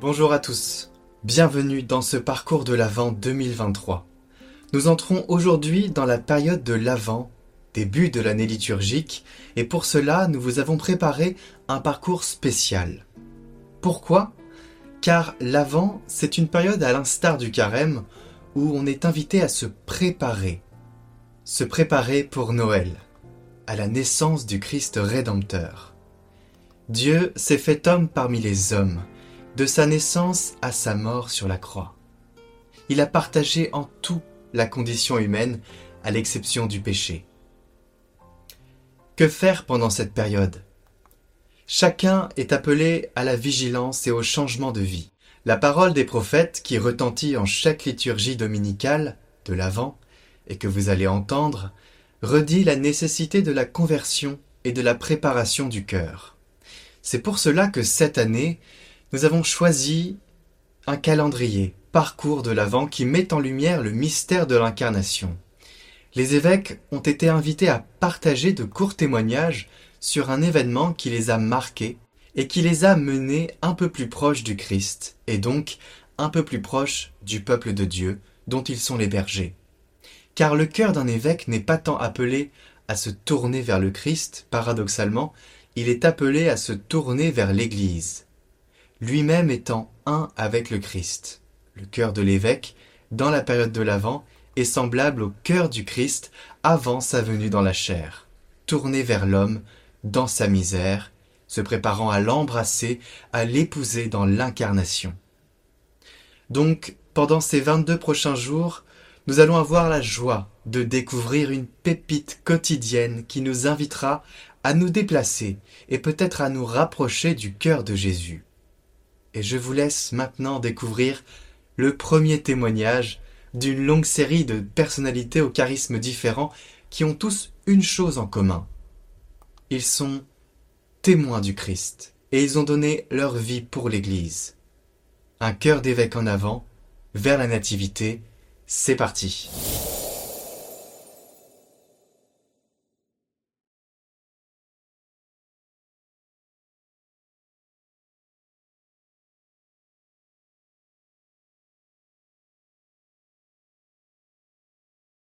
Bonjour à tous, bienvenue dans ce parcours de l'Avent 2023. Nous entrons aujourd'hui dans la période de l'Avent, début de l'année liturgique, et pour cela nous vous avons préparé un parcours spécial. Pourquoi? Car l'Avent, c'est une période à l'instar du carême où on est invité à se préparer. Se préparer pour Noël, à la naissance du Christ Rédempteur. Dieu s'est fait homme parmi les hommes, de sa naissance à sa mort sur la croix. Il a partagé en tout la condition humaine, à l'exception du péché. Que faire pendant cette période? Chacun est appelé à la vigilance et au changement de vie. La parole des prophètes, qui retentit en chaque liturgie dominicale de l'Avent, et que vous allez entendre, redit la nécessité de la conversion et de la préparation du cœur. C'est pour cela que cette année, nous avons choisi un calendrier, parcours de l'Avent, qui met en lumière le mystère de l'incarnation. Les évêques ont été invités à partager de courts témoignages sur un événement qui les a marqués et qui les a menés un peu plus proches du Christ, et donc un peu plus proches du peuple de Dieu dont ils sont les bergers. Car le cœur d'un évêque n'est pas tant appelé à se tourner vers le Christ, paradoxalement, il est appelé à se tourner vers l'Église lui-même étant un avec le Christ. Le cœur de l'évêque, dans la période de l'Avent, est semblable au cœur du Christ avant sa venue dans la chair, tourné vers l'homme dans sa misère, se préparant à l'embrasser, à l'épouser dans l'incarnation. Donc, pendant ces 22 prochains jours, nous allons avoir la joie de découvrir une pépite quotidienne qui nous invitera à nous déplacer et peut-être à nous rapprocher du cœur de Jésus et je vous laisse maintenant découvrir le premier témoignage d'une longue série de personnalités au charisme différents qui ont tous une chose en commun. Ils sont témoins du Christ et ils ont donné leur vie pour l'Église. Un cœur d'évêque en avant, vers la Nativité, c'est parti.